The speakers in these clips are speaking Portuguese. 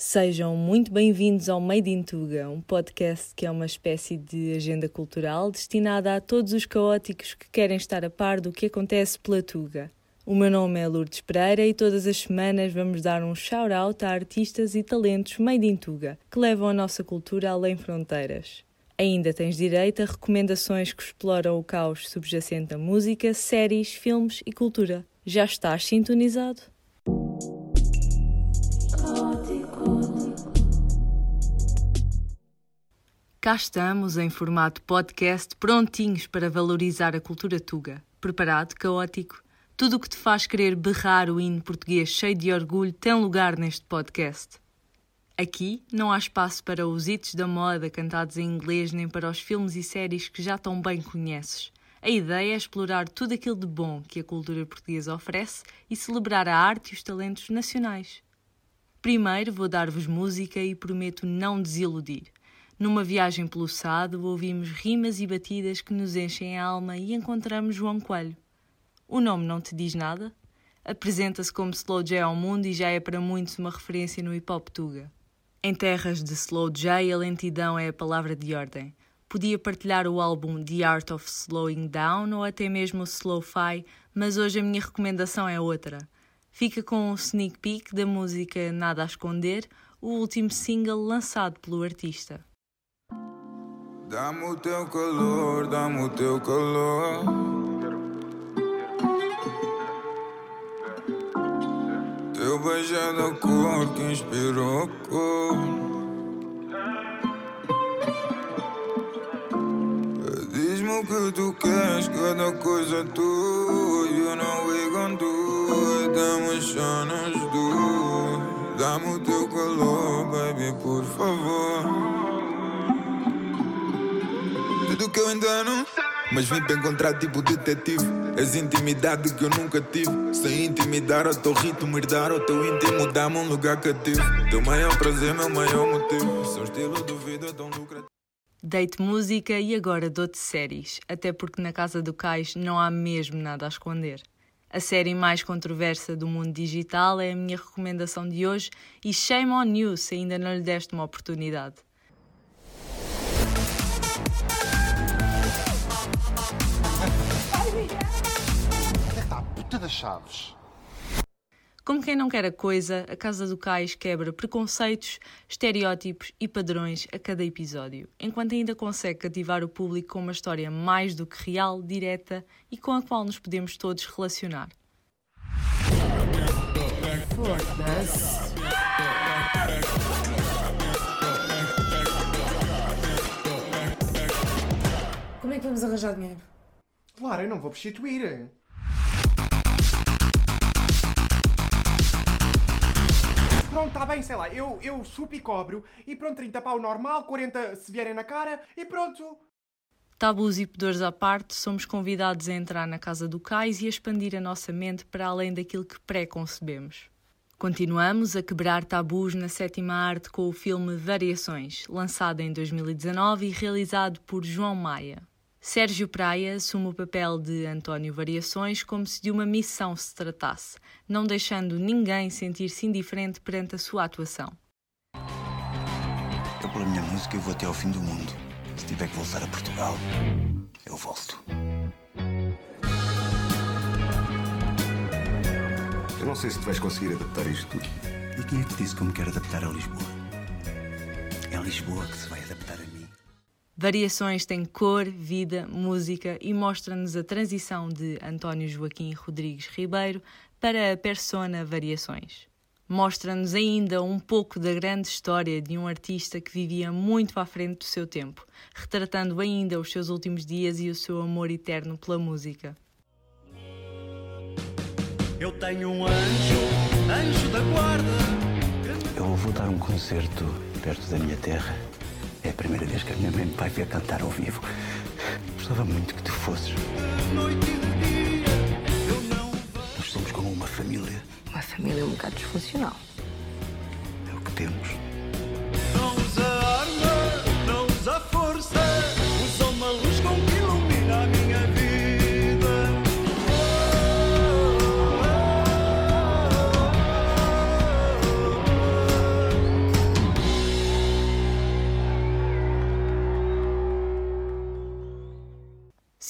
Sejam muito bem-vindos ao Made in Tuga, um podcast que é uma espécie de agenda cultural destinada a todos os caóticos que querem estar a par do que acontece pela Tuga. O meu nome é Lourdes Pereira e todas as semanas vamos dar um shout-out a artistas e talentos Made in Tuga, que levam a nossa cultura além fronteiras. Ainda tens direito a recomendações que exploram o caos subjacente à música, séries, filmes e cultura. Já estás sintonizado? Cá estamos em formato podcast, prontinhos para valorizar a cultura tuga. Preparado, caótico? Tudo o que te faz querer berrar o hino português cheio de orgulho tem lugar neste podcast. Aqui não há espaço para os hits da moda cantados em inglês nem para os filmes e séries que já tão bem conheces. A ideia é explorar tudo aquilo de bom que a cultura portuguesa oferece e celebrar a arte e os talentos nacionais. Primeiro vou dar-vos música e prometo não desiludir. Numa viagem pelo Sado, ouvimos rimas e batidas que nos enchem a alma e encontramos João Coelho. O nome não te diz nada? Apresenta-se como Slow J ao mundo e já é para muitos uma referência no hip hop tuga. Em terras de Slow J, a lentidão é a palavra de ordem. Podia partilhar o álbum The Art of Slowing Down ou até mesmo o Slow-Fi, mas hoje a minha recomendação é outra. Fica com um sneak peek da música Nada a Esconder, o último single lançado pelo artista. Dá-me o teu calor, dá-me o teu calor. Teu beijo é da cor que inspirou a cor. Diz-me o que tu queres, cada coisa tua. You know we gon' do it, dá-me chanas do. Dá-me o teu calor, baby, por favor tudo que eu. Mas vim para encontrar tipo detetive. És intimidade que eu nunca tive. Sem intimidar teu ritmo, herdar teu íntimo, dá-me um lugar cativo. Teu maior prazer, meu maior motivo. Seu estilo de vida tão lucrativo. Música e agora dou-te séries, até porque na casa do Cais não há mesmo nada a esconder. A série mais controversa do mundo digital é a minha recomendação de hoje e shame on you se ainda não lhe deste uma oportunidade. Puta das chaves. Como quem não quer a coisa, a Casa do Cais quebra preconceitos, estereótipos e padrões a cada episódio, enquanto ainda consegue cativar o público com uma história mais do que real, direta e com a qual nos podemos todos relacionar. Como é que vamos arranjar dinheiro? Claro, eu não vou prostituir. Pronto, está bem, sei lá, eu, eu supo e cobro, e pronto, 30 pau normal, 40 se vierem na cara, e pronto. Tabus e pudores à parte, somos convidados a entrar na casa do cais e a expandir a nossa mente para além daquilo que pré-concebemos. Continuamos a quebrar tabus na sétima arte com o filme Variações, lançado em 2019 e realizado por João Maia. Sérgio Praia assume o papel de António Variações como se de uma missão se tratasse, não deixando ninguém sentir-se indiferente perante a sua atuação. Eu, pela minha música, eu vou até ao fim do mundo. Se tiver que voltar a Portugal, eu volto. Eu não sei se tu vais conseguir adaptar isto tudo. E quem é que disse que eu me quero adaptar a Lisboa? É Lisboa que se vai a. Variações têm cor, vida, música e mostra-nos a transição de António Joaquim Rodrigues Ribeiro para a persona Variações. Mostra-nos ainda um pouco da grande história de um artista que vivia muito à frente do seu tempo, retratando ainda os seus últimos dias e o seu amor eterno pela música. Eu tenho um anjo, anjo da guarda. Eu vou dar um concerto perto da minha terra. É a primeira vez que a minha mãe me vai ver cantar ao vivo. Gostava muito que tu fosses. Noite de dia, eu não Nós somos como uma família. Uma família um bocado disfuncional. É o que temos.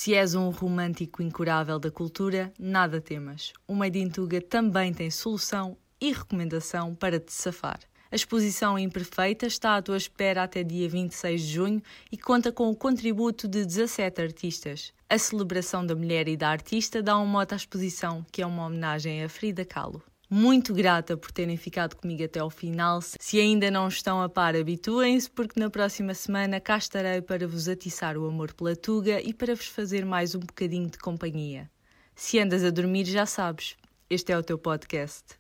Se és um romântico incurável da cultura, nada temas. O Made in Tuga também tem solução e recomendação para te safar. A exposição Imperfeita está à tua espera até dia 26 de junho e conta com o contributo de 17 artistas. A celebração da mulher e da artista dá um mote à exposição, que é uma homenagem a Frida Kahlo. Muito grata por terem ficado comigo até ao final. Se ainda não estão a par, habituem-se, porque na próxima semana cá estarei para vos atiçar o amor pela Tuga e para vos fazer mais um bocadinho de companhia. Se andas a dormir, já sabes, este é o teu podcast.